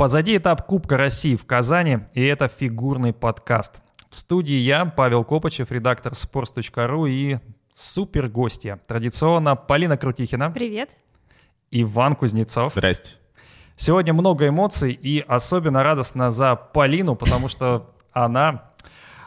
Позади этап Кубка России в Казани, и это фигурный подкаст. В студии я, Павел Копачев, редактор sports.ru и супер гостья. Традиционно Полина Крутихина. Привет. Иван Кузнецов. Здрасте. Сегодня много эмоций и особенно радостно за Полину, потому что она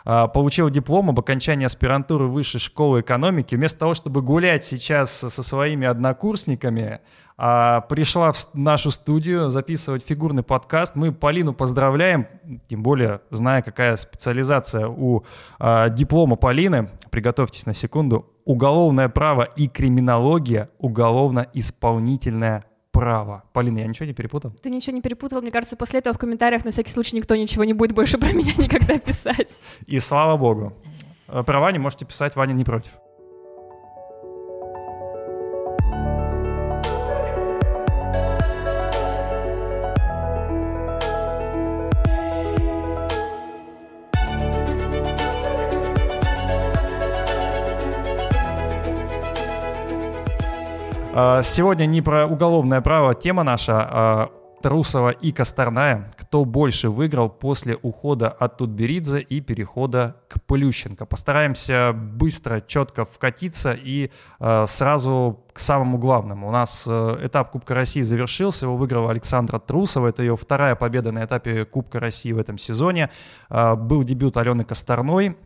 а, получила диплом об окончании аспирантуры Высшей школы экономики. Вместо того, чтобы гулять сейчас со своими однокурсниками, а, пришла в нашу студию записывать фигурный подкаст. Мы Полину поздравляем, тем более, зная, какая специализация у а, диплома Полины. Приготовьтесь на секунду. Уголовное право и криминология, уголовно-исполнительное право. Полина, я ничего не перепутал? Ты ничего не перепутал. Мне кажется, после этого в комментариях на всякий случай никто ничего не будет больше про меня никогда писать. И слава богу. Про Ваню можете писать, Ваня не против. А, сегодня не про уголовное право тема наша, а Трусова и Косторная. Кто больше выиграл после ухода от Тутберидзе и перехода к Плющенко. Постараемся быстро, четко вкатиться и э, сразу к самому главному. У нас э, этап Кубка России завершился, его выиграла Александра Трусова. Это ее вторая победа на этапе Кубка России в этом сезоне. Э, был дебют Алены Косторной.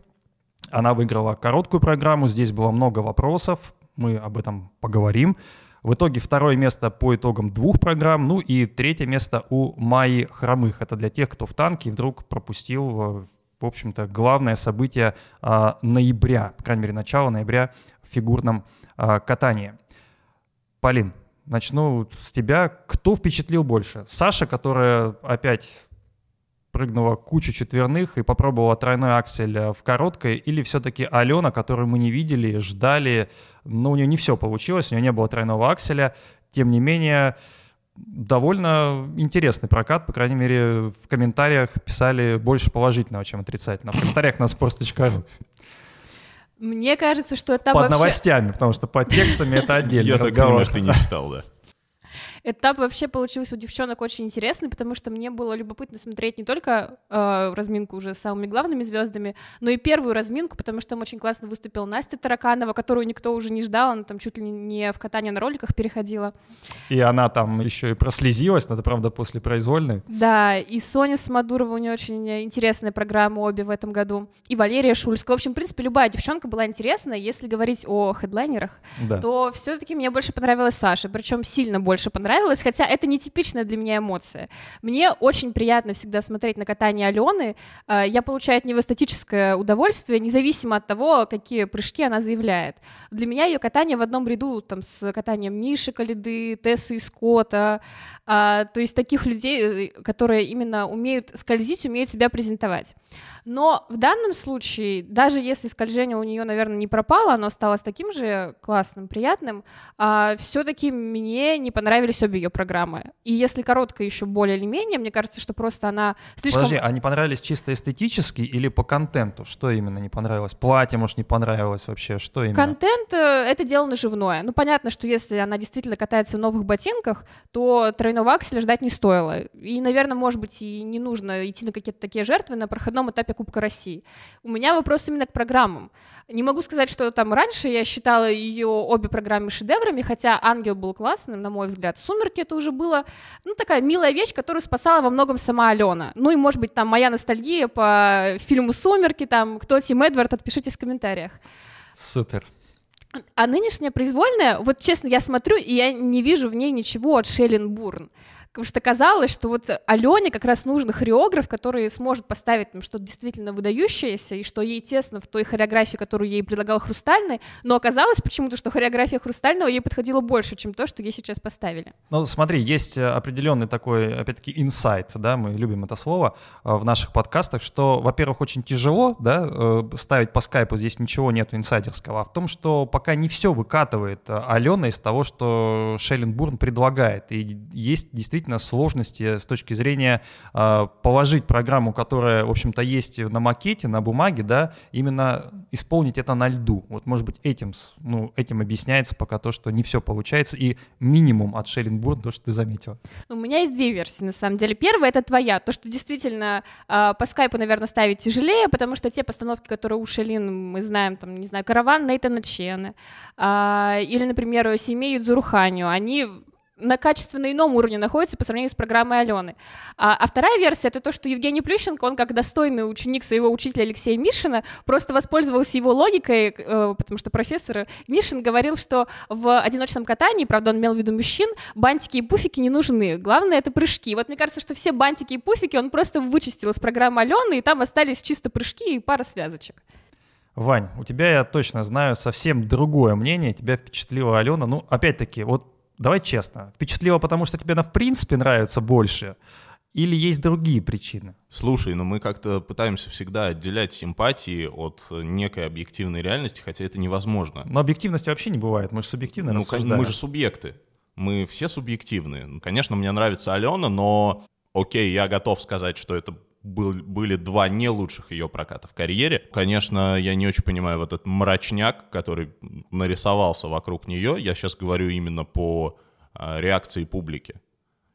Она выиграла короткую программу, здесь было много вопросов, мы об этом поговорим. В итоге второе место по итогам двух программ, ну и третье место у Майи Хромых. Это для тех, кто в танке вдруг пропустил, в общем-то, главное событие а, ноября, по крайней мере, начало ноября в фигурном а, катании. Полин, начну с тебя. Кто впечатлил больше? Саша, которая опять прыгнула кучу четверных и попробовала тройной аксель э, в короткой, или все-таки Алена, которую мы не видели, ждали, но у нее не все получилось, у нее не было тройного акселя, тем не менее, довольно интересный прокат, по крайней мере, в комментариях писали больше положительного, чем отрицательного. В комментариях на sports.ru. Мне кажется, что это Под вообще... новостями, потому что под текстами это отдельный Я так понимаю, что ты не читал, да. Этап вообще получился у девчонок очень интересный, потому что мне было любопытно смотреть не только э, разминку уже с самыми главными звездами, но и первую разминку, потому что там очень классно выступила Настя Тараканова, которую никто уже не ждал, она там чуть ли не в катание на роликах переходила. И она там еще и прослезилась, надо, правда, после произвольной. Да, и Соня Смодурова, у нее очень интересная программа обе в этом году, и Валерия Шульская. В общем, в принципе, любая девчонка была интересная. Если говорить о хедлайнерах, да. то все-таки мне больше понравилась Саша, причем сильно больше понравилась понравилось, хотя это не типичная для меня эмоция. Мне очень приятно всегда смотреть на катание Алены. Э, я получаю от него эстетическое удовольствие, независимо от того, какие прыжки она заявляет. Для меня ее катание в одном ряду там, с катанием Миши Калиды, Тессы и Скотта, а, то есть таких людей, э, которые именно умеют скользить, умеют себя презентовать. Но в данном случае, даже если скольжение у нее, наверное, не пропало, оно осталось таким же классным, приятным, а, все-таки мне не понравились обе ее программы. И если короткая еще более или менее, мне кажется, что просто она слишком... Подожди, а не понравились чисто эстетически или по контенту? Что именно не понравилось? Платье, может, не понравилось вообще? Что именно? Контент э, — это дело наживное. Ну, понятно, что если она действительно катается в новых ботинках, то тройного акселя ждать не стоило. И, наверное, может быть, и не нужно идти на какие-то такие жертвы на проходном этапе Кубка России. У меня вопрос именно к программам. Не могу сказать, что там раньше я считала ее обе программы шедеврами, хотя «Ангел» был классным, на мой взгляд. «Сумерки» это уже было, ну, такая милая вещь, которую спасала во многом сама Алена. Ну и, может быть, там моя ностальгия по фильму «Сумерки», там, кто Тим Эдвард, отпишитесь в комментариях. Супер. А нынешняя произвольная, вот честно, я смотрю, и я не вижу в ней ничего от Шеллен Бурн. Потому что казалось, что вот Алене как раз нужен хореограф, который сможет поставить там что-то действительно выдающееся, и что ей тесно в той хореографии, которую ей предлагал Хрустальный, но оказалось почему-то, что хореография Хрустального ей подходила больше, чем то, что ей сейчас поставили. Ну, смотри, есть э, определенный такой, опять-таки, инсайт, да, мы любим это слово э, в наших подкастах, что, во-первых, очень тяжело, да, э, ставить по скайпу, здесь ничего нету инсайдерского, а в том, что пока не все выкатывает Алена из того, что Шелленбурн предлагает, и есть действительно действительно сложности с точки зрения э, положить программу, которая, в общем-то, есть на макете, на бумаге, да, именно исполнить это на льду. Вот, может быть, этим, ну, этим объясняется пока то, что не все получается, и минимум от Шелленбурн, то, что ты заметила. У меня есть две версии, на самом деле. Первая — это твоя, то, что действительно э, по скайпу, наверное, ставить тяжелее, потому что те постановки, которые у Шелин, мы знаем, там, не знаю, «Караван» Нейтана Чены, э, или, например, «Семей Юдзуруханю», они на качественно ином уровне находится по сравнению с программой Алены. А, а вторая версия — это то, что Евгений Плющенко, он как достойный ученик своего учителя Алексея Мишина, просто воспользовался его логикой, э, потому что профессор Мишин говорил, что в одиночном катании, правда, он имел в виду мужчин, бантики и пуфики не нужны. Главное — это прыжки. Вот мне кажется, что все бантики и пуфики он просто вычистил из программы Алены, и там остались чисто прыжки и пара связочек. Вань, у тебя, я точно знаю, совсем другое мнение. Тебя впечатлила Алена. Ну, опять-таки, вот давай честно, впечатлило, потому что тебе она в принципе нравится больше, или есть другие причины? Слушай, ну мы как-то пытаемся всегда отделять симпатии от некой объективной реальности, хотя это невозможно. Но объективности вообще не бывает, мы же субъективно ну, рассуждаем. Мы же субъекты, мы все субъективные. Ну, конечно, мне нравится Алена, но окей, я готов сказать, что это был, были два не лучших ее проката в карьере. Конечно, я не очень понимаю вот этот мрачняк, который нарисовался вокруг нее. Я сейчас говорю именно по э, реакции публики.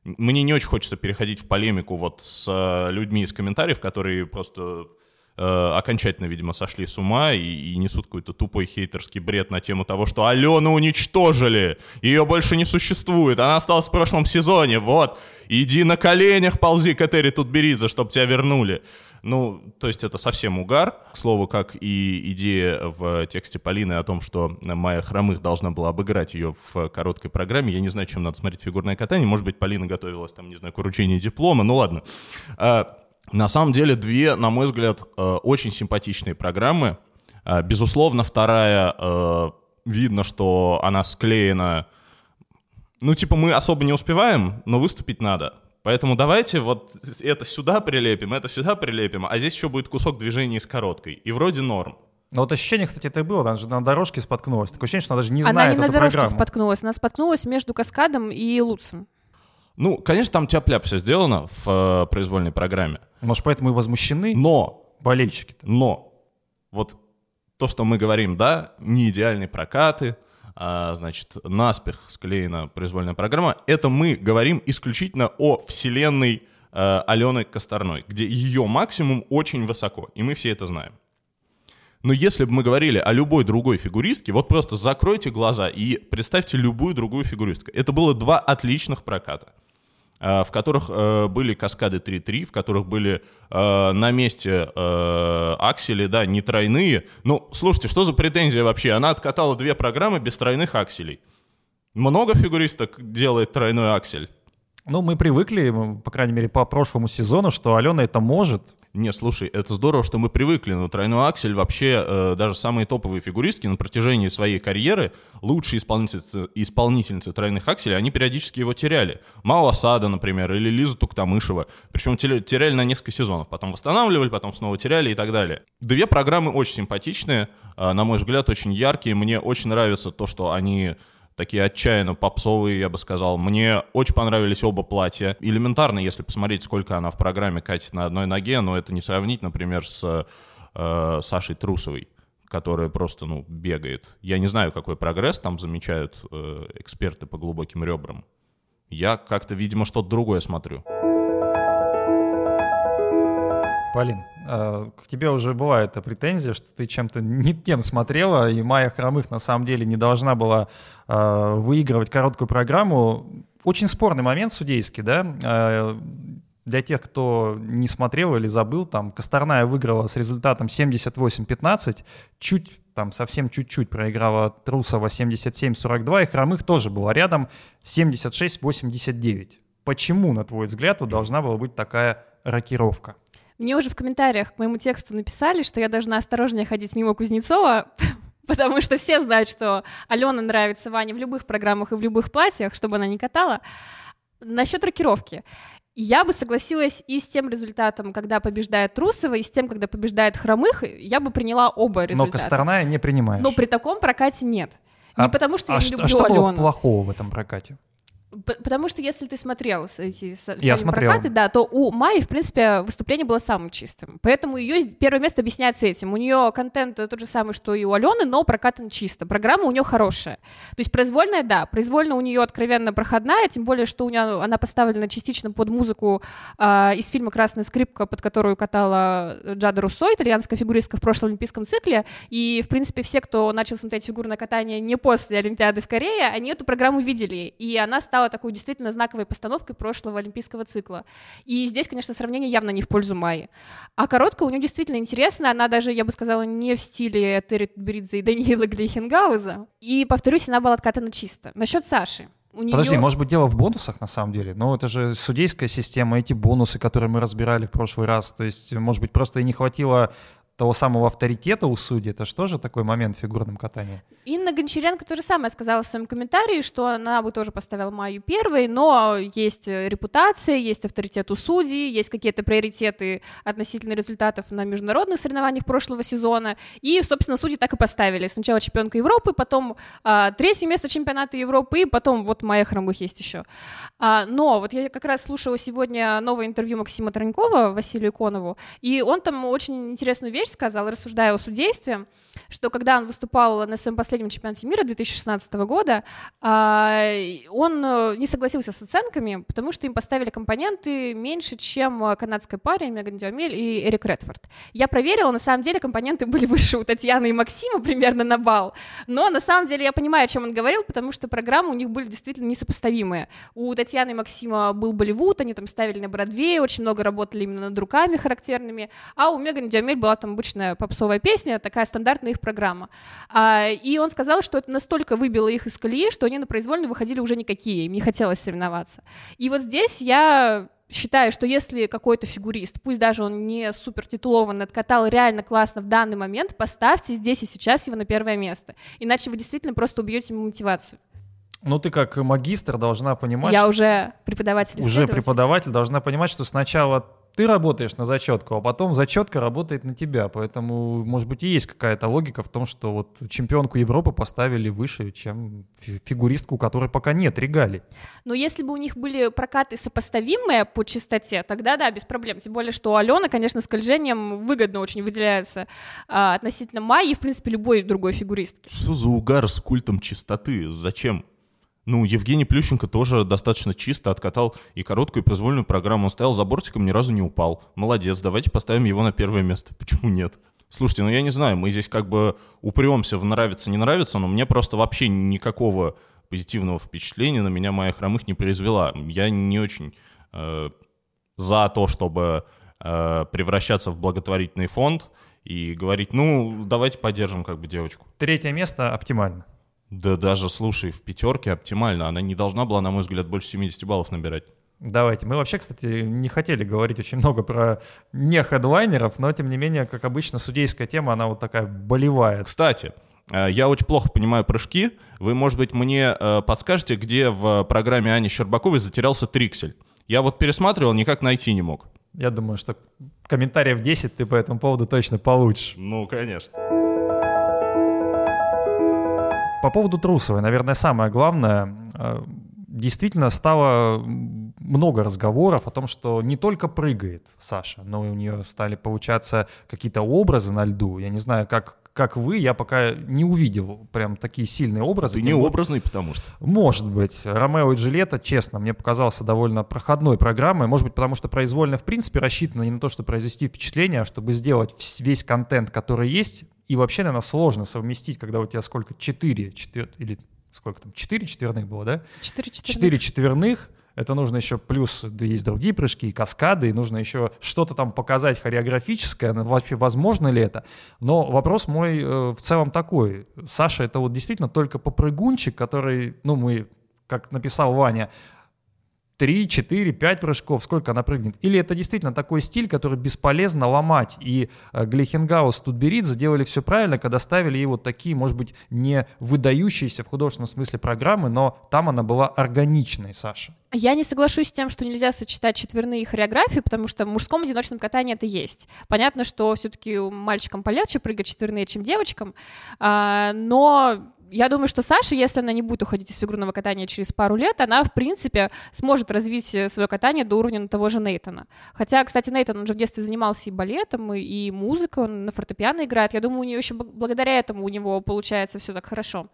Мне не очень хочется переходить в полемику вот с э, людьми из комментариев, которые просто окончательно, видимо, сошли с ума и, и несут какой-то тупой хейтерский бред на тему того, что Алену уничтожили, ее больше не существует, она осталась в прошлом сезоне, вот, иди на коленях ползи к Тутберидзе, чтобы тебя вернули. Ну, то есть это совсем угар. К слову, как и идея в тексте Полины о том, что Майя Хромых должна была обыграть ее в короткой программе. Я не знаю, чем надо смотреть фигурное катание. Может быть, Полина готовилась там, не знаю, к вручению диплома. Ну ладно. На самом деле две, на мой взгляд, э, очень симпатичные программы. Э, безусловно, вторая, э, видно, что она склеена... Ну, типа, мы особо не успеваем, но выступить надо. Поэтому давайте вот это сюда прилепим, это сюда прилепим, а здесь еще будет кусок движения с короткой. И вроде норм. Ну вот ощущение, кстати, это и было, она же на дорожке споткнулась. Такое ощущение, что она даже не она знает Она не на дорожке программу. споткнулась, она споткнулась между Каскадом и Луцем. Ну, конечно, там тяп-ляп все сделано в э, произвольной программе. Может, поэтому и возмущены но, болельщики-то? Но, вот то, что мы говорим, да, не идеальные прокаты, а, значит, наспех склеена произвольная программа, это мы говорим исключительно о вселенной э, Алены Косторной, где ее максимум очень высоко, и мы все это знаем. Но если бы мы говорили о любой другой фигуристке, вот просто закройте глаза и представьте любую другую фигуристку. Это было два отличных проката. Э, в которых э, были каскады 3-3, в которых были э, на месте аксели, да, не тройные. Ну, слушайте, что за претензия вообще? Она откатала две программы без тройных акселей. Много фигуристок делает тройной аксель? Ну, мы привыкли, по крайней мере, по прошлому сезону, что Алена это может. Не, слушай, это здорово, что мы привыкли, но тройной аксель вообще э, даже самые топовые фигуристки на протяжении своей карьеры, лучшие исполнительницы, исполнительницы тройных акселей, они периодически его теряли. Мао Асада, например, или Лиза Туктамышева. Причем теряли на несколько сезонов, потом восстанавливали, потом снова теряли и так далее. Две программы очень симпатичные, э, на мой взгляд, очень яркие. Мне очень нравится то, что они такие отчаянно попсовые, я бы сказал. Мне очень понравились оба платья. Элементарно, если посмотреть, сколько она в программе катит на одной ноге, но это не сравнить, например, с э, Сашей Трусовой которая просто, ну, бегает. Я не знаю, какой прогресс там замечают э, эксперты по глубоким ребрам. Я как-то, видимо, что-то другое смотрю. Полин, а, к тебе уже бывает претензия, что ты чем-то не тем смотрела, и Майя Хромых на самом деле не должна была а, выигрывать короткую программу. Очень спорный момент судейский, да? А, для тех, кто не смотрел или забыл, там Косторная выиграла с результатом 78-15, чуть, там совсем чуть-чуть проиграла Трусова 77-42, и Хромых тоже была рядом 76-89. Почему, на твой взгляд, должна была быть такая рокировка? Мне уже в комментариях к моему тексту написали, что я должна осторожнее ходить мимо Кузнецова, потому что все знают, что Алена нравится Ване в любых программах и в любых платьях, чтобы она не катала. Насчет рокировки. Я бы согласилась и с тем результатом, когда побеждает Трусова, и с тем, когда побеждает Хромых, я бы приняла оба результата. Но Косторная не принимаешь. Но при таком прокате нет. Не а, потому, что а я не люблю а что Алену. было плохого в этом прокате? Потому что если ты смотрел эти Я смотрел. прокаты, да, то у Майи, в принципе, выступление было самым чистым. Поэтому ее первое место объясняется этим. У нее контент тот же самый, что и у Алены, но прокатан чисто. Программа у нее хорошая. То есть произвольная, да, произвольно у нее откровенно проходная, тем более, что у нее она поставлена частично под музыку э, из фильма «Красная скрипка», под которую катала Джада Руссо, итальянская фигуристка в прошлом олимпийском цикле. И, в принципе, все, кто начал смотреть фигурное катание не после Олимпиады в Корее, они эту программу видели. И она стала стала такой действительно знаковой постановкой прошлого олимпийского цикла. И здесь, конечно, сравнение явно не в пользу Майи. А короткая у нее действительно интересная, она даже, я бы сказала, не в стиле Терри Беридзе и Даниила Глихенгауза. И, повторюсь, она была откатана чисто. Насчет Саши. У нее... Может быть, дело в бонусах на самом деле? Но это же судейская система, эти бонусы, которые мы разбирали в прошлый раз. То есть, может быть, просто и не хватило того самого авторитета у судей, это что же такой момент в фигурном катании? Инна Гончаренко то же самое сказала в своем комментарии, что она бы тоже поставила Майю первой, но есть репутация, есть авторитет у судей, есть какие-то приоритеты относительно результатов на международных соревнованиях прошлого сезона, и, собственно, судьи так и поставили. Сначала чемпионка Европы, потом а, третье место чемпионата Европы, и потом вот Майя Хромых есть еще. А, но вот я как раз слушала сегодня новое интервью Максима Тронькова Василию Иконову, и он там очень интересную вещь сказал, рассуждая о судействе, что когда он выступал на своем последнем чемпионате мира 2016 года, а, он э, не согласился с оценками, потому что им поставили компоненты меньше, чем канадская паре Меган Диомель и Эрик Редфорд. Я проверила, на самом деле компоненты были выше у Татьяны и Максима примерно на бал, но на самом деле я понимаю, о чем он говорил, потому что программы у них были действительно несопоставимые. У Татьяны и Максима был Болливуд, они там ставили на Бродвее, очень много работали именно над руками характерными, а у Меган Диомель была там обычная попсовая песня, такая стандартная их программа. А, и он сказал, что это настолько выбило их из колеи, что они на произвольно выходили уже никакие, им не хотелось соревноваться. И вот здесь я считаю, что если какой-то фигурист, пусть даже он не супер титулованный, откатал реально классно в данный момент, поставьте здесь и сейчас его на первое место. Иначе вы действительно просто убьете ему мотивацию. Ну, ты как магистр должна понимать... Я что... уже преподаватель Уже преподаватель должна понимать, что сначала ты работаешь на зачетку, а потом зачетка работает на тебя. Поэтому, может быть, и есть какая-то логика в том, что вот чемпионку Европы поставили выше, чем фигуристку, у которой пока нет регалий. Но если бы у них были прокаты сопоставимые по частоте, тогда да, без проблем. Тем более, что Алена, конечно, скольжением выгодно очень выделяется а, относительно Майи и, в принципе, любой другой фигуристки. Что за угар с культом чистоты? Зачем? Ну, Евгений Плющенко тоже достаточно чисто откатал и короткую, и произвольную программу. Он стоял за бортиком, ни разу не упал. Молодец, давайте поставим его на первое место. Почему нет? Слушайте, ну я не знаю, мы здесь как бы упремся в нравится, не нравится, но мне просто вообще никакого позитивного впечатления на меня моя хромых не произвела. Я не очень э, за то, чтобы э, превращаться в благотворительный фонд и говорить, ну, давайте поддержим как бы девочку. Третье место оптимально. Да даже, слушай, в пятерке оптимально. Она не должна была, на мой взгляд, больше 70 баллов набирать. Давайте. Мы вообще, кстати, не хотели говорить очень много про не хедлайнеров, но, тем не менее, как обычно, судейская тема, она вот такая болевая. Кстати, э, я очень плохо понимаю прыжки. Вы, может быть, мне э, подскажете, где в программе Ани Щербаковой затерялся триксель? Я вот пересматривал, никак найти не мог. Я думаю, что комментариев 10 ты по этому поводу точно получишь. Ну, конечно. По поводу Трусовой, наверное, самое главное, э, действительно стало много разговоров о том, что не только прыгает Саша, но и у нее стали получаться какие-то образы на льду. Я не знаю, как как вы, я пока не увидел прям такие сильные образы. Ты не образный, потому что. Может быть. Ромео и Джульетта, честно, мне показался довольно проходной программой. Может быть, потому что произвольно, в принципе, рассчитана не на то, чтобы произвести впечатление, а чтобы сделать весь контент, который есть. И вообще, наверное, сложно совместить, когда у тебя сколько? Четыре, четвер... или сколько там? Четыре четверных было, да? Четыре четверных. Четыре четверных это нужно еще плюс, да есть другие прыжки и каскады, и нужно еще что-то там показать хореографическое, вообще возможно ли это. Но вопрос мой э, в целом такой. Саша это вот действительно только попрыгунчик, который, ну мы, как написал Ваня, 3, 4, 5 прыжков, сколько она прыгнет. Или это действительно такой стиль, который бесполезно ломать. И э, Глихенгаус, Тутберидзе делали все правильно, когда ставили ей вот такие, может быть, не выдающиеся в художественном смысле программы, но там она была органичной, Саша. Я не соглашусь с тем, что нельзя сочетать четверные и хореографию, потому что в мужском одиночном катании это есть. Понятно, что все-таки мальчикам полегче прыгать четверные, чем девочкам, а, но я думаю, что Саша, если она не будет уходить из фигурного катания через пару лет, она, в принципе, сможет развить э, свое катание до уровня того же Нейтана. Хотя, кстати, Нейтан, он же в детстве занимался и балетом, и, и музыкой, он на фортепиано играет. Я думаю, у нее еще благодаря этому у него получается все так хорошо.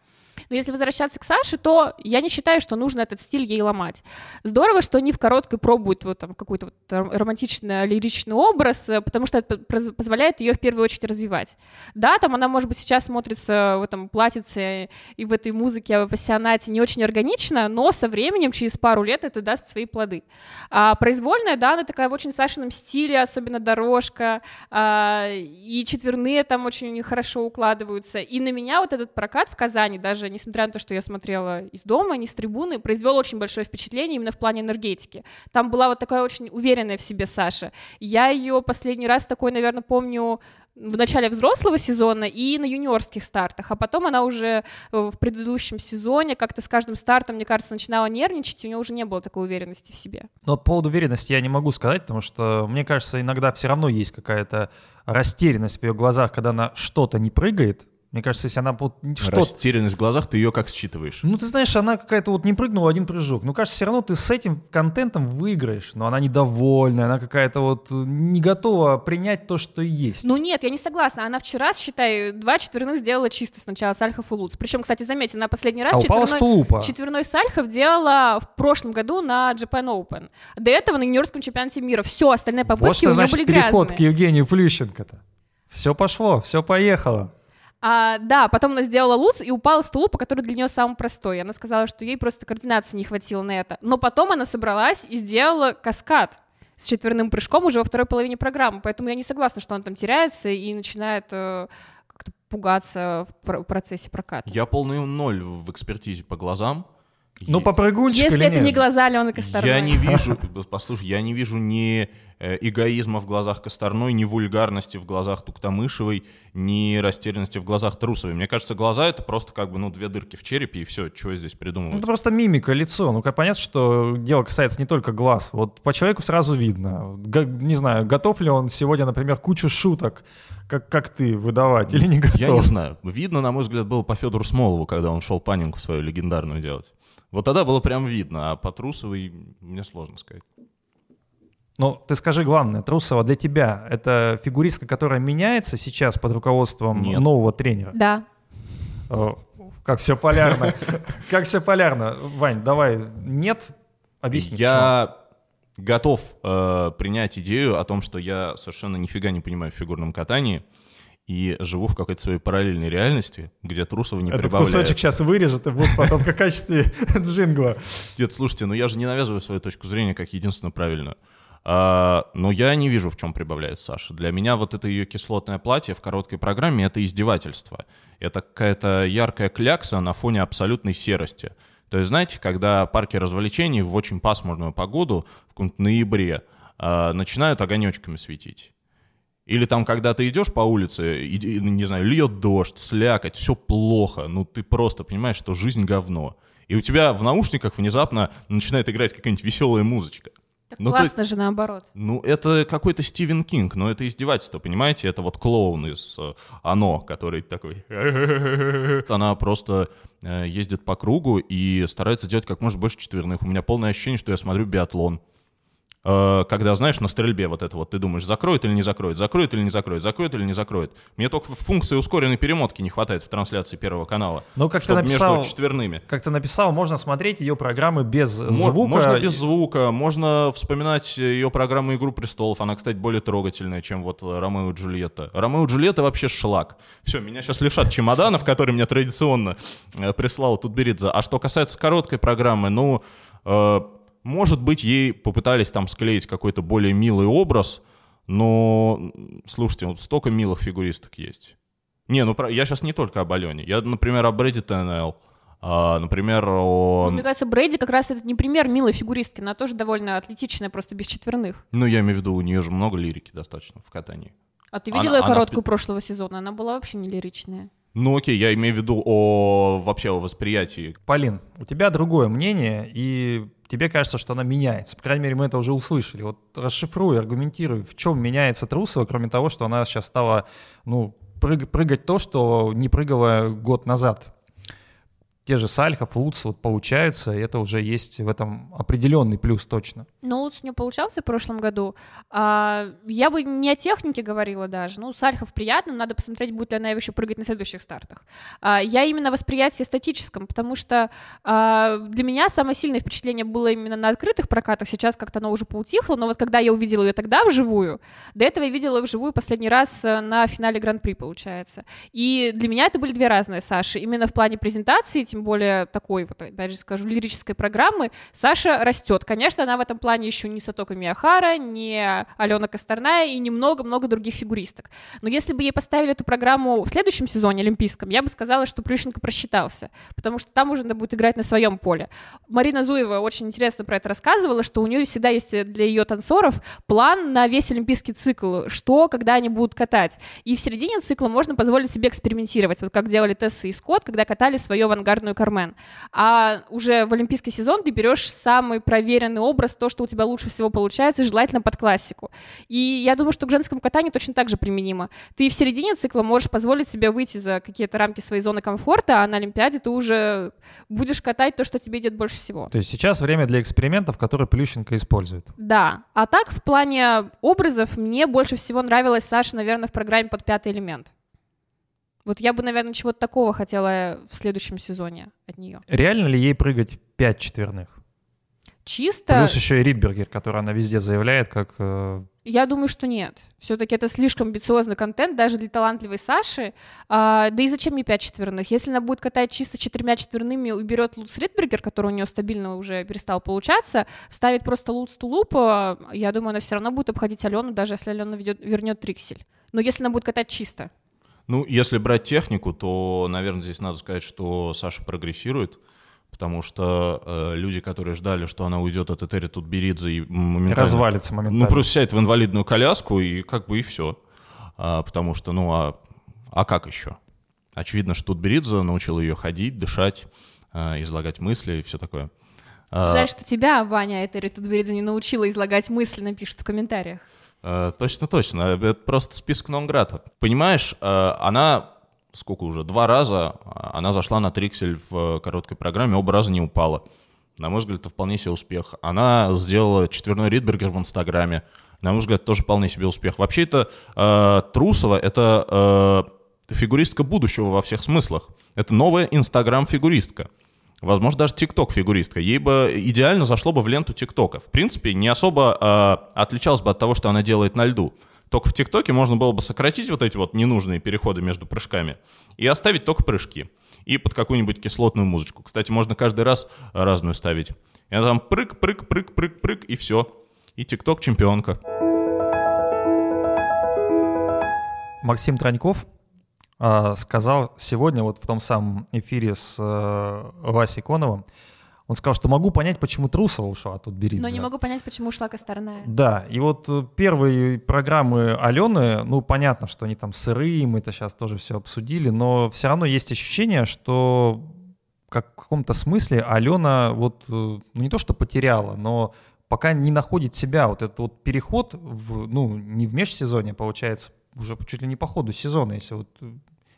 Но если возвращаться к Саше, то я не считаю, что нужно этот стиль ей ломать. Здорово, что они в короткой пробуют вот там какой-то вот романтичный, лиричный образ, э, потому что это позволяет ее в первую очередь развивать. Да, там она, может быть, сейчас смотрится в этом платьице и в этой музыке в пассионате не очень органично, но со временем, через пару лет, это даст свои плоды. А произвольная, да, она такая в очень Сашином стиле, особенно дорожка, а, и четверные там очень у них хорошо укладываются. И на меня вот этот прокат в Казани, даже несмотря на то, что я смотрела из дома, не с трибуны, произвел очень большое впечатление именно в плане энергетики. Там была вот такая очень уверенная в себе Саша. Я ее последний раз такой, наверное, помню в начале взрослого сезона и на юниорских стартах, а потом она уже э, в предыдущем сезоне как-то с каждым стартом, мне кажется, начинала нервничать, и у нее уже не было такой уверенности в себе. Но по поводу уверенности я не могу сказать, потому что, мне кажется, иногда все равно есть какая-то растерянность в ее глазах, когда она что-то не прыгает, мне кажется, если она вот что Растерянность в глазах, ты ее как считываешь? Ну, ты знаешь, она какая-то вот не прыгнула один прыжок. Ну, кажется, все равно ты с этим контентом выиграешь. Но она недовольная, она какая-то вот не готова принять то, что есть. Ну, нет, я не согласна. Она вчера, считай, два четверных сделала чисто сначала Сальхов и Луц. Причем, кстати, заметьте, на последний раз а четверной, четверной Сальхов делала в прошлом году на Japan Open. До этого на юниорском чемпионате мира. Все, остальные попытки вот что у нее значит были переход грязные. к Евгению Плющенко-то. Все пошло, все поехало. А, да, потом она сделала луц и упала с тулупа, который для нее самый простой. Она сказала, что ей просто координации не хватило на это. Но потом она собралась и сделала каскад с четверным прыжком уже во второй половине программы. Поэтому я не согласна, что он там теряется и начинает э, как-то пугаться в процессе проката. Я полный ноль в экспертизе по глазам. Ну, по прыгунчику Если это нет? не глаза Алены Косторной. Я не вижу, послушай, я не вижу ни э, эгоизма в глазах Косторной, ни вульгарности в глазах Туктамышевой, ни растерянности в глазах Трусовой. Мне кажется, глаза — это просто как бы, ну, две дырки в черепе, и все, что здесь придумывать. Ну, это просто мимика, лицо. Ну, как понятно, что дело касается не только глаз. Вот по человеку сразу видно. Г- не знаю, готов ли он сегодня, например, кучу шуток, как, как ты, выдавать или не готов? Я не знаю. Видно, на мой взгляд, было по Федору Смолову, когда он шел панику свою легендарную делать. Вот тогда было прям видно, а по Трусовой мне сложно сказать. Ну, ты скажи главное, Трусова для тебя это фигуристка, которая меняется сейчас под руководством Нет. нового тренера? Да. О, как все полярно. Как все полярно. Вань, давай, нет? Объясни. Я готов э, принять идею о том, что я совершенно нифига не понимаю в фигурном катании и живу в какой-то своей параллельной реальности, где Трусова не Этот прибавляет. кусочек сейчас вырежет и будет потом в качестве джингла. Нет, слушайте, ну я же не навязываю свою точку зрения как единственно правильную. А, но я не вижу, в чем прибавляет Саша. Для меня вот это ее кислотное платье в короткой программе — это издевательство. Это какая-то яркая клякса на фоне абсолютной серости. То есть, знаете, когда парки развлечений в очень пасмурную погоду, в каком-то ноябре, а, начинают огонечками светить. Или там, когда ты идешь по улице, и, и, не знаю, льет дождь, слякоть, все плохо, ну ты просто понимаешь, что жизнь говно. И у тебя в наушниках внезапно начинает играть какая-нибудь веселая музычка. Так ну, классно то, же наоборот. Ну, это какой-то Стивен Кинг, но это издевательство, понимаете? Это вот клоун из э, «Оно», который такой... Она просто э, ездит по кругу и старается делать как можно больше четверных. У меня полное ощущение, что я смотрю биатлон. Э, когда, знаешь, на стрельбе вот это вот, ты думаешь, закроет или не закроет, закроет или не закроет, закроет или не закроет. Мне только функции ускоренной перемотки не хватает в трансляции Первого канала. Ну, как ты написал, между четверными. Как ты написал, можно смотреть ее программы без звука. Можно без звука, можно вспоминать ее программу «Игру престолов». Она, кстати, более трогательная, чем вот «Ромео и Джульетта». «Ромео и Джульетта» вообще шлак. Все, меня сейчас лишат чемоданов, которые мне традиционно э, прислал Тутберидзе. А что касается короткой программы, ну... Э, может быть, ей попытались там склеить какой-то более милый образ, но, слушайте, вот столько милых фигуристок есть. Не, ну я сейчас не только об Алене. Я, например, о Брэди ТНЛ. А, например, о... Ну, мне кажется, Брэди как раз это не пример милой фигуристки, она тоже довольно атлетичная, просто без четверных. Ну, я имею в виду, у нее же много лирики достаточно в катании. А ты видела она, ее короткую она... прошлого сезона? Она была вообще не лиричная. Ну окей, я имею в виду о вообще о восприятии. Полин, у тебя другое мнение, и тебе кажется, что она меняется. По крайней мере, мы это уже услышали. Вот расшифруй, аргументируй, в чем меняется Трусова, кроме того, что она сейчас стала, ну, прыг, прыгать то, что не прыгала год назад те же Сальхов, Луц вот получаются, и это уже есть в этом определенный плюс точно. Ну, Луц у нее получался в прошлом году. А, я бы не о технике говорила даже. Ну, Сальхов приятно, надо посмотреть, будет ли она еще прыгать на следующих стартах. А, я именно восприятие эстетическом, потому что а, для меня самое сильное впечатление было именно на открытых прокатах. Сейчас как-то оно уже поутихло, но вот когда я увидела ее тогда вживую, до этого я видела ее вживую последний раз э, на финале Гран-при, получается. И для меня это были две разные Саши. Именно в плане презентации, тем более такой, вот опять же скажу, лирической программы, Саша растет. Конечно, она в этом плане еще не Сатока Миахара, не Алена Косторная и немного-много других фигуристок. Но если бы ей поставили эту программу в следующем сезоне олимпийском, я бы сказала, что Плющенко просчитался, потому что там уже надо будет играть на своем поле. Марина Зуева очень интересно про это рассказывала, что у нее всегда есть для ее танцоров план на весь олимпийский цикл, что, когда они будут катать. И в середине цикла можно позволить себе экспериментировать, вот как делали Тесса и Скотт, когда катали свою авангардную черную Кармен. А уже в олимпийский сезон ты берешь самый проверенный образ, то, что у тебя лучше всего получается, желательно под классику. И я думаю, что к женскому катанию точно так же применимо. Ты в середине цикла можешь позволить себе выйти за какие-то рамки своей зоны комфорта, а на Олимпиаде ты уже будешь катать то, что тебе идет больше всего. То есть сейчас время для экспериментов, которые Плющенко использует. Да. А так, в плане образов, мне больше всего нравилась Саша, наверное, в программе под пятый элемент. Вот я бы, наверное, чего-то такого хотела в следующем сезоне от нее. Реально ли ей прыгать 5 четверных? Чисто... Плюс еще и Ридбергер, который она везде заявляет, как... Э... Я думаю, что нет. Все-таки это слишком амбициозный контент даже для талантливой Саши. А, да и зачем мне 5 четверных? Если она будет катать чисто четырьмя четверными, уберет Луц Ридбергер, который у нее стабильно уже перестал получаться, ставит просто Луц Тулуп, я думаю, она все равно будет обходить Алену, даже если Алена ведет, вернет Триксель. Но если она будет катать чисто. Ну, если брать технику, то, наверное, здесь надо сказать, что Саша прогрессирует, потому что э, люди, которые ждали, что она уйдет от Этери Тутберидзе и моментально... Развалится моментально. Ну, просто сядет в инвалидную коляску, и как бы и все. А, потому что, ну, а, а как еще? Очевидно, что Тутберидзе научил ее ходить, дышать, э, излагать мысли и все такое. А, Жаль, что тебя, Ваня, Этери Тутберидзе не научила излагать мысли, напишут в комментариях. Э, точно, точно. Это просто список Нонграта. Понимаешь, э, она сколько уже, два раза а, она зашла на Триксель в короткой программе, оба раза не упала. На мой взгляд, это вполне себе успех. Она сделала четверной Ридбергер в Инстаграме. На мой взгляд, тоже вполне себе успех. Вообще, это э, Трусова, это э, фигуристка будущего во всех смыслах. Это новая Инстаграм-фигуристка. Возможно, даже ТикТок-фигуристка. Ей бы идеально зашло бы в ленту ТикТока. В принципе, не особо э, отличалась бы от того, что она делает на льду. Только в ТикТоке можно было бы сократить вот эти вот ненужные переходы между прыжками и оставить только прыжки. И под какую-нибудь кислотную музычку. Кстати, можно каждый раз разную ставить. И она там прыг, прыг, прыг, прыг, прыг, и все. И ТикТок чемпионка. Максим Траньков а, сказал сегодня вот в том самом эфире с э, Васей Коновым, он сказал, что могу понять, почему Трусова ушла, а тут Беридзе. Но не могу понять, почему ушла Косторная. Да, и вот э, первые программы Алены, ну, понятно, что они там сырые, мы это сейчас тоже все обсудили, но все равно есть ощущение, что как, в каком-то смысле Алена вот, э, ну, не то что потеряла, но пока не находит себя, вот этот вот переход, в, ну, не в межсезонье, получается, уже чуть ли не по ходу сезона, если вот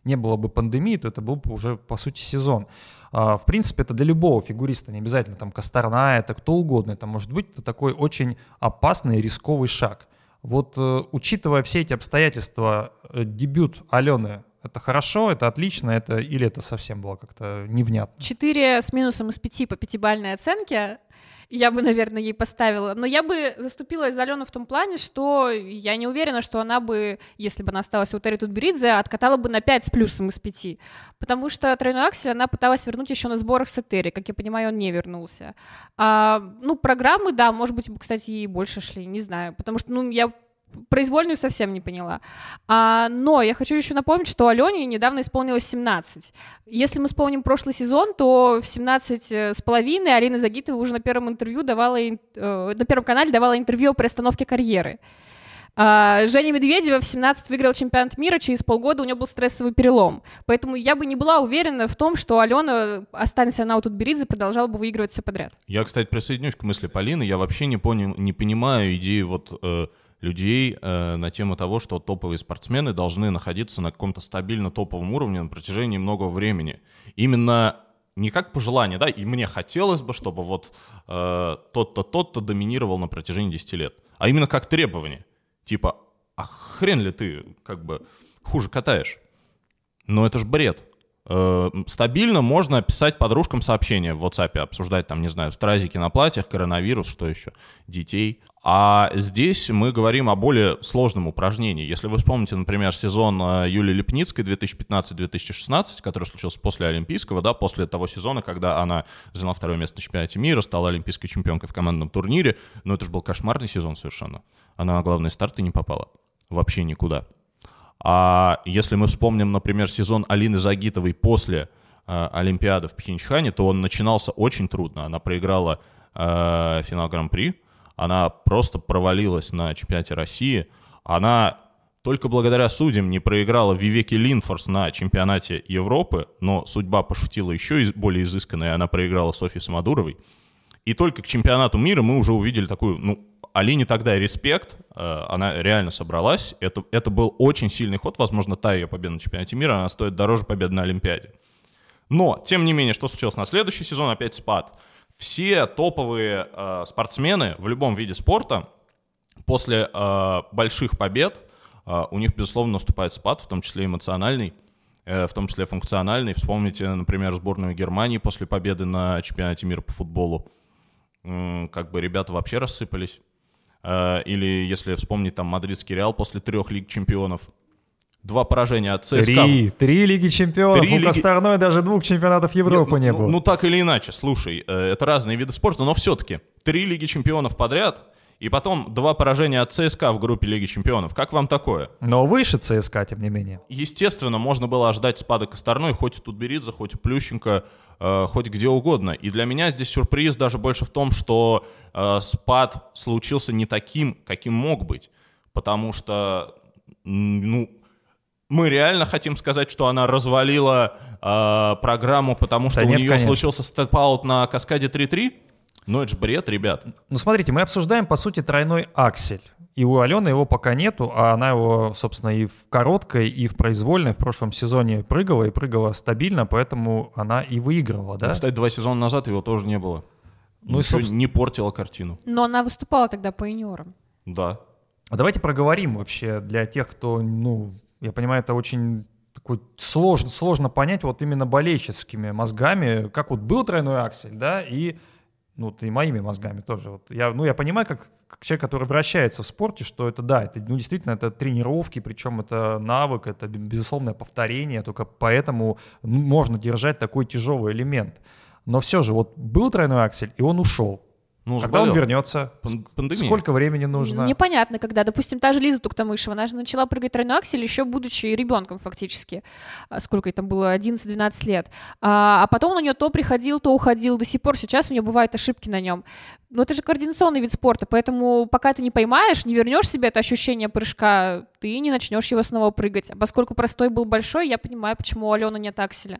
не было бы пандемии, то это был бы уже, по сути, сезон. А, в принципе, это для любого фигуриста, не обязательно там Косторна, это кто угодно, это может быть это такой очень опасный рисковый шаг. Вот э, учитывая все эти обстоятельства, э, дебют Алены это хорошо, это отлично, это или это совсем было как-то невнятно? Четыре с минусом из пяти по пятибальной оценке я бы, наверное, ей поставила. Но я бы заступилась за Алену в том плане, что я не уверена, что она бы, если бы она осталась у Терри Тутберидзе, откатала бы на 5 с плюсом из 5. Потому что тройной аксель она пыталась вернуть еще на сборах с Этери. Как я понимаю, он не вернулся. А, ну, программы, да, может быть, кстати, и больше шли, не знаю. Потому что, ну, я произвольную совсем не поняла. А, но я хочу еще напомнить, что Алене недавно исполнилось 17. Если мы вспомним прошлый сезон, то в 17 э, с половиной Алина Загитова уже на первом интервью давала, э, на первом канале давала интервью о приостановке карьеры. А, Женя Медведева в 17 выиграл чемпионат мира, через полгода у него был стрессовый перелом. Поэтому я бы не была уверена в том, что Алена, останься она у Тутберидзе, продолжала бы выигрывать все подряд. Я, кстати, присоединюсь к мысли Полины. Я вообще не, понял, не понимаю идеи вот э, людей э, на тему того, что топовые спортсмены должны находиться на каком-то стабильно топовом уровне на протяжении многого времени. Именно не как пожелание, да, и мне хотелось бы, чтобы вот э, тот-то, тот-то доминировал на протяжении 10 лет, а именно как требование. Типа, а хрен ли ты как бы хуже катаешь? Но это ж бред. Э, стабильно можно писать подружкам сообщения в WhatsApp, обсуждать там, не знаю, стразики на платьях, коронавирус, что еще, детей. А здесь мы говорим о более сложном упражнении. Если вы вспомните, например, сезон э, Юлии Лепницкой 2015-2016, который случился после Олимпийского, да, после того сезона, когда она заняла второе место на чемпионате мира, стала олимпийской чемпионкой в командном турнире, но это же был кошмарный сезон совершенно. Она на главные старты не попала. Вообще никуда. А если мы вспомним, например, сезон Алины Загитовой после э, Олимпиады в Пхенчхане, то он начинался очень трудно. Она проиграла э, финал Гран-при, она просто провалилась на чемпионате России, она только благодаря судьям не проиграла Вивеки Линфорс на чемпионате Европы, но судьба пошутила еще более изысканно, она проиграла Софье Самодуровой. И только к чемпионату мира мы уже увидели такую, ну, Алине тогда респект, э, она реально собралась. Это, это был очень сильный ход. Возможно, та ее победа на чемпионате мира, она стоит дороже победы на Олимпиаде. Но, тем не менее, что случилось на следующий сезон? Опять спад. Все топовые э, спортсмены в любом виде спорта после э, больших побед э, у них, безусловно, наступает спад, в том числе эмоциональный, э, в том числе функциональный. Вспомните, например, сборную Германии после победы на чемпионате мира по футболу. Как бы ребята вообще рассыпались. Э, или если вспомнить там мадридский Реал после трех лиг чемпионов, два поражения от ЦСКА. Три, три лиги чемпионов. Три У лиги... Косторной даже двух чемпионатов Европы не, не ну, было. Ну, ну так или иначе, слушай, э, это разные виды спорта, но все-таки три лиги чемпионов подряд — и потом два поражения от ЦСКА в группе Лиги Чемпионов. Как вам такое? Но выше ЦСКА, тем не менее. Естественно, можно было ожидать спада Косторной, хоть у Тутберидзе, хоть у Плющенко, э, хоть где угодно. И для меня здесь сюрприз даже больше в том, что э, спад случился не таким, каким мог быть. Потому что, ну, мы реально хотим сказать, что она развалила э, программу, потому что да у нет, нее конечно. случился степ-аут на каскаде 3-3? Ну, это же бред, ребят. Ну, смотрите, мы обсуждаем, по сути, тройной аксель. И у Алены его пока нету, а она его, собственно, и в короткой, и в произвольной в прошлом сезоне прыгала, и прыгала стабильно, поэтому она и выигрывала, да? Ну, кстати, два сезона назад его тоже не было. Ну, и, собственно... не портила картину. Но она выступала тогда по юниорам. Да. А давайте проговорим вообще для тех, кто, ну, я понимаю, это очень такой сложно, сложно понять вот именно болельческими мозгами, как вот был тройной аксель, да, и ну, и моими мозгами тоже. Вот я, ну, я понимаю, как, как человек, который вращается в спорте, что это, да, это, ну, действительно, это тренировки, причем это навык, это безусловное повторение, только поэтому ну, можно держать такой тяжелый элемент. Но все же, вот был тройной аксель, и он ушел. Ну, Когда заболел. он вернется? Пандемия. Сколько времени нужно? Непонятно, когда. Допустим, та же Лиза Туктамышева, она же начала прыгать тройной аксель еще будучи ребенком фактически. А сколько ей там было? 11-12 лет. А, а потом он у нее то приходил, то уходил. До сих пор сейчас у нее бывают ошибки на нем. Но это же координационный вид спорта, поэтому пока ты не поймаешь, не вернешь себе это ощущение прыжка, ты не начнешь его снова прыгать. А поскольку простой был большой, я понимаю, почему у Алены нет акселя.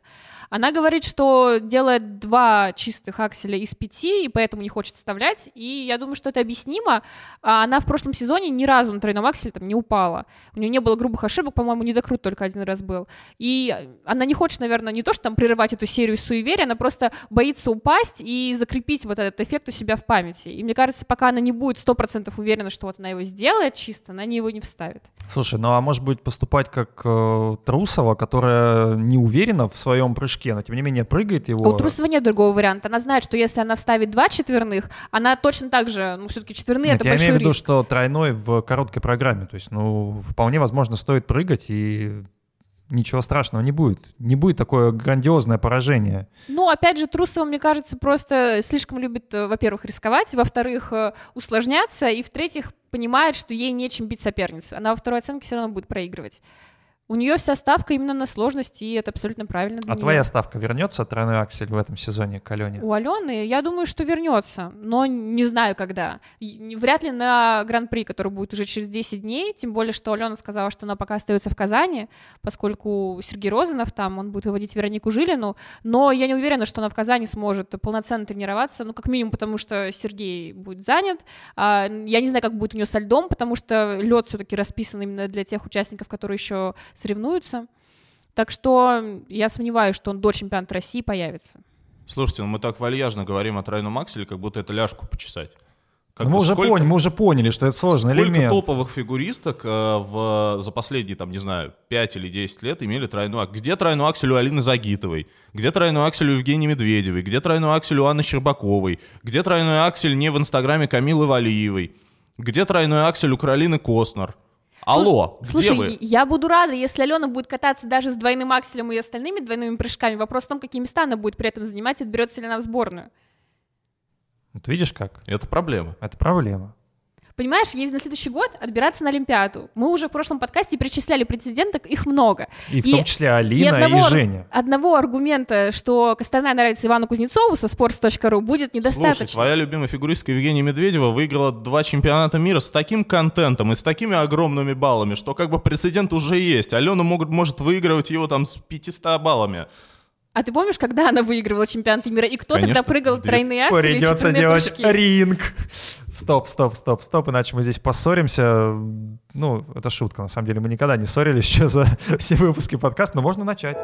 Она говорит, что делает два чистых акселя из пяти, и поэтому не хочет вставлять. И я думаю, что это объяснимо. А она в прошлом сезоне ни разу на тройном акселе там не упала. У нее не было грубых ошибок, по-моему, недокрут только один раз был. И она не хочет, наверное, не то, что там прерывать эту серию суеверия, она просто боится упасть и закрепить вот этот эффект у себя в памяти. И мне кажется, пока она не будет сто процентов уверена, что вот она его сделает чисто, она его не вставит. Слушай, ну а может быть поступать как э, Трусова, которая не уверена в своем прыжке, но тем не менее прыгает его. У Трусова нет другого варианта. Она знает, что если она вставит два четверных, она точно так же, ну все-таки четверные нет, это я большой имею в виду, что тройной в короткой программе. То есть, ну, вполне возможно, стоит прыгать и ничего страшного не будет. Не будет такое грандиозное поражение. Ну, опять же, Трусова, мне кажется, просто слишком любит, э, во-первых, рисковать, во-вторых, э, усложняться, и в-третьих, понимает, что ей нечем бить соперницу. Она во второй оценке все равно будет проигрывать. У нее вся ставка именно на сложность, и это абсолютно правильно. а нее. твоя ставка вернется, тройной аксель в этом сезоне к Алене? У Алены, я думаю, что вернется, но не знаю когда. Вряд ли на Гран-при, который будет уже через 10 дней, тем более, что Алена сказала, что она пока остается в Казани, поскольку Сергей Розанов там, он будет выводить Веронику Жилину, но я не уверена, что она в Казани сможет полноценно тренироваться, ну, как минимум, потому что Сергей будет занят. А, я не знаю, как будет у нее со льдом, потому что лед все-таки расписан именно для тех участников, которые еще соревнуются. Так что я сомневаюсь, что он до чемпионата России появится. Слушайте, ну мы так вальяжно говорим о тройном акселе, как будто это ляжку почесать. Как мы, уже поняли, мы уже поняли, что это сложный сколько элемент. Сколько топовых фигуристок э, в, за последние, там, не знаю, 5 или 10 лет имели тройной аксель? Где тройной аксель у Алины Загитовой? Где тройной аксель у Евгении Медведевой? Где тройной аксель у Анны Щербаковой? Где тройной аксель не в инстаграме Камилы Валиевой? Где тройной аксель у Каролины Костнер? Алло, Слушай, где вы? я буду рада, если Алена будет кататься даже с двойным акселем и остальными двойными прыжками. Вопрос в том, какие места она будет при этом занимать и отберется ли она в сборную. Вот видишь как? Это проблема. Это проблема. Понимаешь, ей на следующий год отбираться на Олимпиаду. Мы уже в прошлом подкасте перечисляли прецедентов, их много. И, и в том числе Алина и, одного, и Женя. Одного аргумента, что Костана нравится Ивану Кузнецову со sports.ru будет недостаточно. Слушай, твоя любимая фигуристка Евгения Медведева выиграла два чемпионата мира с таким контентом и с такими огромными баллами, что как бы прецедент уже есть. Алена могут, может выигрывать его там с 500 баллами. А ты помнишь, когда она выигрывала чемпионат мира, и кто Конечно, тогда прыгал в тройные акции Придется делать прыжки? ринг. Стоп, стоп, стоп, стоп, иначе мы здесь поссоримся. Ну, это шутка, на самом деле. Мы никогда не ссорились еще за все выпуски подкаста, но можно начать.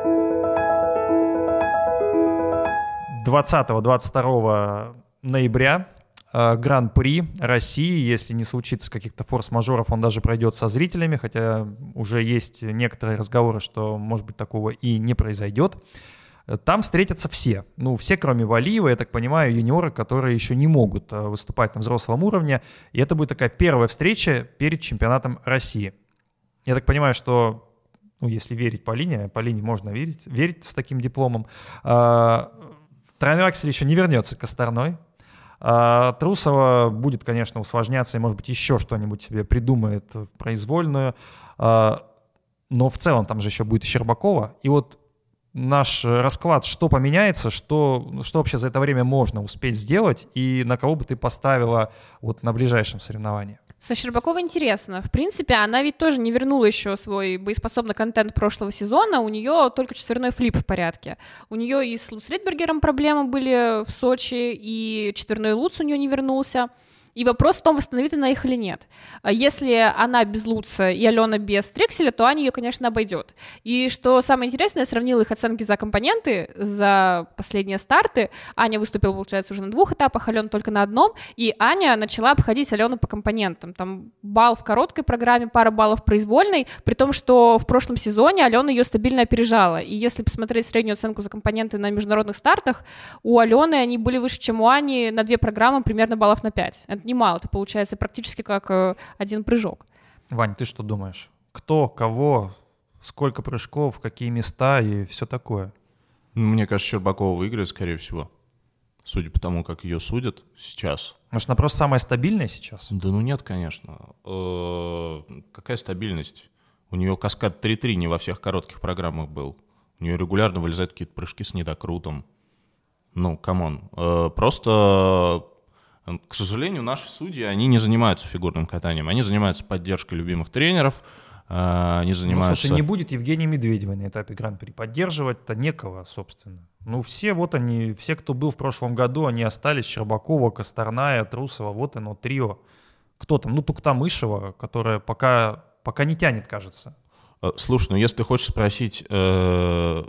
20-22 ноября э, Гран-при России, если не случится каких-то форс-мажоров, он даже пройдет со зрителями, хотя уже есть некоторые разговоры, что, может быть, такого и не произойдет. Там встретятся все. Ну, все, кроме Валиева, я так понимаю, юниоры, которые еще не могут э, выступать на взрослом уровне. И это будет такая первая встреча перед чемпионатом России. Я так понимаю, что, ну, если верить Полине, Полине можно верить, верить с таким дипломом. А, тройной еще не вернется к Косторной. А, Трусова будет, конечно, усложняться и, может быть, еще что-нибудь себе придумает в произвольную. А, но в целом там же еще будет Щербакова. И вот наш расклад, что поменяется, что, что вообще за это время можно успеть сделать и на кого бы ты поставила вот на ближайшем соревновании? Со Щербаковой интересно. В принципе, она ведь тоже не вернула еще свой боеспособный контент прошлого сезона. У нее только четверной флип в порядке. У нее и с Луц Ридбергером проблемы были в Сочи, и четверной Луц у нее не вернулся. И вопрос в том, восстановит она их или нет. А если она без Луца и Алена без Трекселя, то Аня ее, конечно, обойдет. И что самое интересное, я сравнила их оценки за компоненты, за последние старты. Аня выступила, получается, уже на двух этапах, Алена только на одном. И Аня начала обходить Алену по компонентам. Там балл в короткой программе, пара баллов произвольной, при том, что в прошлом сезоне Алена ее стабильно опережала. И если посмотреть среднюю оценку за компоненты на международных стартах, у Алены они были выше, чем у Ани на две программы, примерно баллов на 5. Это немало, это получается практически как э, один прыжок. Вань, ты что думаешь? Кто, кого, сколько прыжков, какие места и все такое? Ну, мне кажется, Щербакова выиграет, скорее всего. Судя по тому, как ее судят сейчас. Может, она просто самая стабильная сейчас? Да ну нет, конечно. Э, какая стабильность? У нее каскад 3-3 не во всех коротких программах был. У нее регулярно вылезают какие-то прыжки с недокрутом. Ну, come on. Э, просто к сожалению, наши судьи, они не занимаются фигурным катанием, они занимаются поддержкой любимых тренеров, а, они занимаются... Ну, слушай, не будет Евгения Медведева на этапе Гран-при. Поддерживать-то некого, собственно. Ну, все вот они, все, кто был в прошлом году, они остались. Щербакова, Косторная, Трусова, вот оно, трио. Кто там? Ну, Туктамышева, которая пока, пока не тянет, кажется. Э, слушай, ну если ты хочешь спросить, э,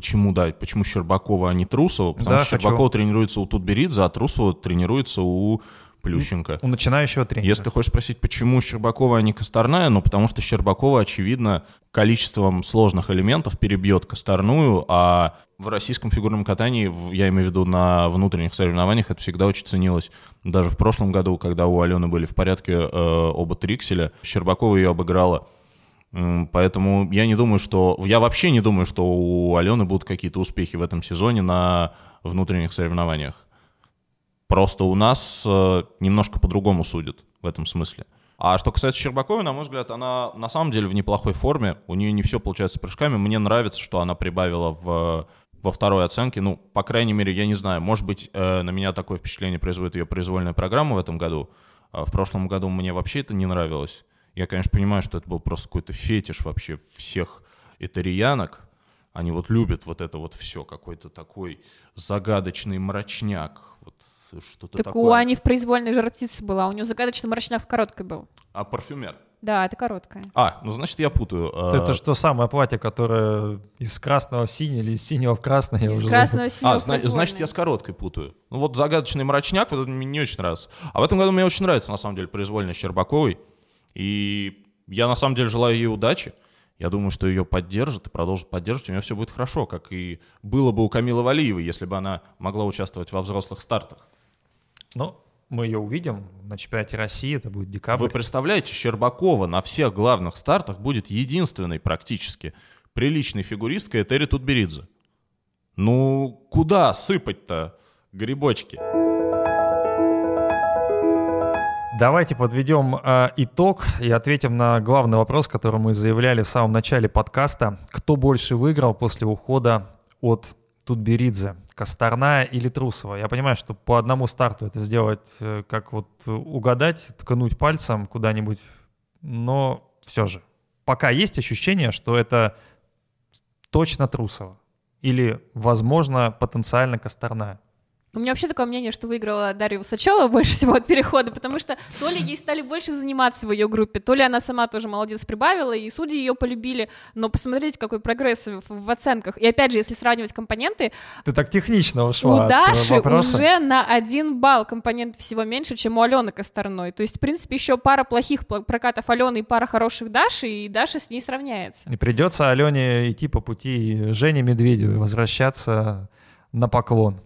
Почему, да, почему Щербакова, а не Трусова? Потому да, что хочу. Щербакова тренируется у Тутберидзе, а Трусова тренируется у Плющенко. У начинающего тренера. Если ты хочешь спросить, почему Щербакова, а не Косторная, ну, потому что Щербакова, очевидно, количеством сложных элементов перебьет Косторную, а в российском фигурном катании, я имею в виду на внутренних соревнованиях, это всегда очень ценилось. Даже в прошлом году, когда у Алены были в порядке э, оба трикселя, Щербакова ее обыграла. Поэтому я не думаю, что... Я вообще не думаю, что у Алены будут какие-то успехи в этом сезоне на внутренних соревнованиях. Просто у нас э, немножко по-другому судят в этом смысле. А что касается Щербаковой, на мой взгляд, она на самом деле в неплохой форме. У нее не все получается с прыжками. Мне нравится, что она прибавила в во второй оценке. Ну, по крайней мере, я не знаю. Может быть, э, на меня такое впечатление производит ее произвольная программа в этом году. А в прошлом году мне вообще это не нравилось. Я, конечно, понимаю, что это был просто какой-то фетиш вообще всех итальянок. Они вот любят вот это вот все, какой-то такой загадочный мрачняк. Вот что-то так такое. у Ани в произвольной жар птицы была, у нее загадочный мрачняк в короткой был. А парфюмер? Да, это короткая. А, ну значит я путаю. А, это что самое платье, которое из красного в синий или из синего в красное? Из красного в синего А, зна- значит я с короткой путаю. Ну вот загадочный мрачняк, вот это мне не очень нравится. А в этом году мне очень нравится, на самом деле, произвольность Щербаковой. И я на самом деле желаю ей удачи. Я думаю, что ее поддержат и продолжат поддерживать, у нее все будет хорошо, как и было бы у Камилы Валиевой, если бы она могла участвовать во взрослых стартах. Ну, мы ее увидим на чемпионате России, это будет декабрь. Вы представляете, Щербакова на всех главных стартах будет единственной практически приличной фигуристкой Этери Тутберидзе. Ну, куда сыпать-то грибочки? Давайте подведем э, итог и ответим на главный вопрос, который мы заявляли в самом начале подкаста. Кто больше выиграл после ухода от Тутберидзе? Косторная или Трусова? Я понимаю, что по одному старту это сделать, э, как вот угадать, ткнуть пальцем куда-нибудь, но все же. Пока есть ощущение, что это точно Трусова. Или, возможно, потенциально Косторная. У меня вообще такое мнение, что выиграла Дарья Усачева больше всего от перехода, потому что то ли ей стали больше заниматься в ее группе, то ли она сама тоже молодец прибавила, и судьи ее полюбили, но посмотрите, какой прогресс в, в оценках. И опять же, если сравнивать компоненты... Ты так технично ушла У Даши уже на один балл компонент всего меньше, чем у Алены Косторной. То есть, в принципе, еще пара плохих прокатов Алены и пара хороших Даши, и Даша с ней сравняется. И придется Алене идти по пути Жени Медведевой, возвращаться на поклон.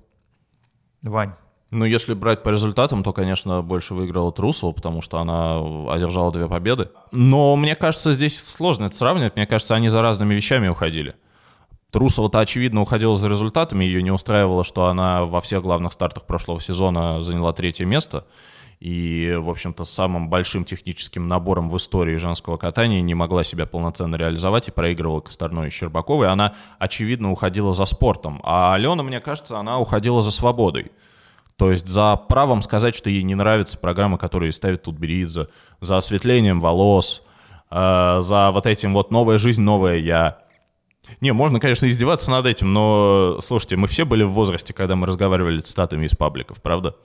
Вань. Ну, если брать по результатам, то, конечно, больше выиграла Трусова, потому что она одержала две победы. Но мне кажется, здесь сложно это сравнивать. Мне кажется, они за разными вещами уходили. Трусова-то, очевидно, уходила за результатами. Ее не устраивало, что она во всех главных стартах прошлого сезона заняла третье место и, в общем-то, самым большим техническим набором в истории женского катания не могла себя полноценно реализовать и проигрывала Косторной и Щербаковой. Она, очевидно, уходила за спортом. А Алена, мне кажется, она уходила за свободой. То есть за правом сказать, что ей не нравятся программы, которые ставит Тутберидзе, за осветлением волос, э, за вот этим вот «Новая жизнь, новая я». Не, можно, конечно, издеваться над этим, но, слушайте, мы все были в возрасте, когда мы разговаривали цитатами из пабликов, правда?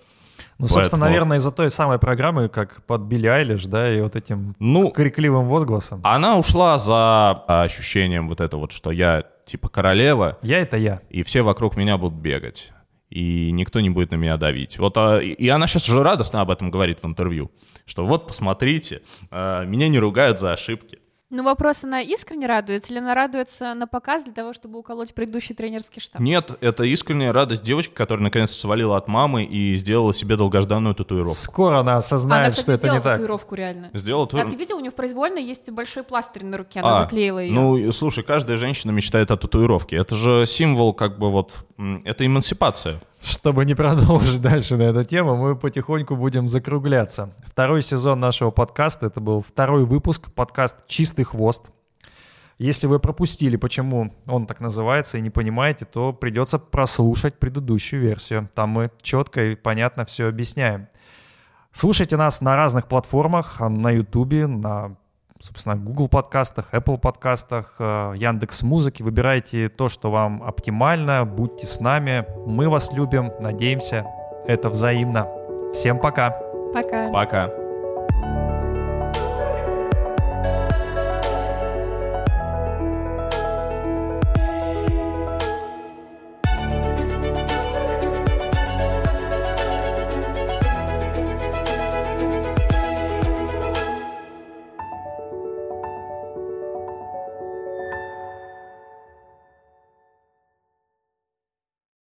Ну, Поэтому... собственно, наверное, из-за той самой программы, как под Билли Айлиш, да, и вот этим ну, крикливым возгласом. Она ушла за ощущением вот это вот, что я типа королева. Я — это я. И все вокруг меня будут бегать. И никто не будет на меня давить. Вот, а, и она сейчас уже радостно об этом говорит в интервью, что вот, посмотрите, а, меня не ругают за ошибки. Ну, вопрос, она искренне радуется или она радуется на показ для того, чтобы уколоть предыдущий тренерский штаб? Нет, это искренняя радость девочки, которая наконец свалила от мамы и сделала себе долгожданную татуировку. Скоро она осознает, она, кстати, что это не так. татуировку реально. Сделала татуировку. А ты видел, у нее в произвольной есть большой пластырь на руке, она а, заклеила ее. Ну, слушай, каждая женщина мечтает о татуировке. Это же символ, как бы вот, это эмансипация. Чтобы не продолжить дальше на эту тему, мы потихоньку будем закругляться. Второй сезон нашего подкаста, это был второй выпуск, подкаст «Чистый хвост». Если вы пропустили, почему он так называется, и не понимаете, то придется прослушать предыдущую версию. Там мы четко и понятно все объясняем. Слушайте нас на разных платформах, на YouTube, на собственно, Google подкастах, Apple подкастах, э, Яндекс Музыки. Выбирайте то, что вам оптимально, будьте с нами. Мы вас любим, надеемся, это взаимно. Всем пока. Пока. Пока.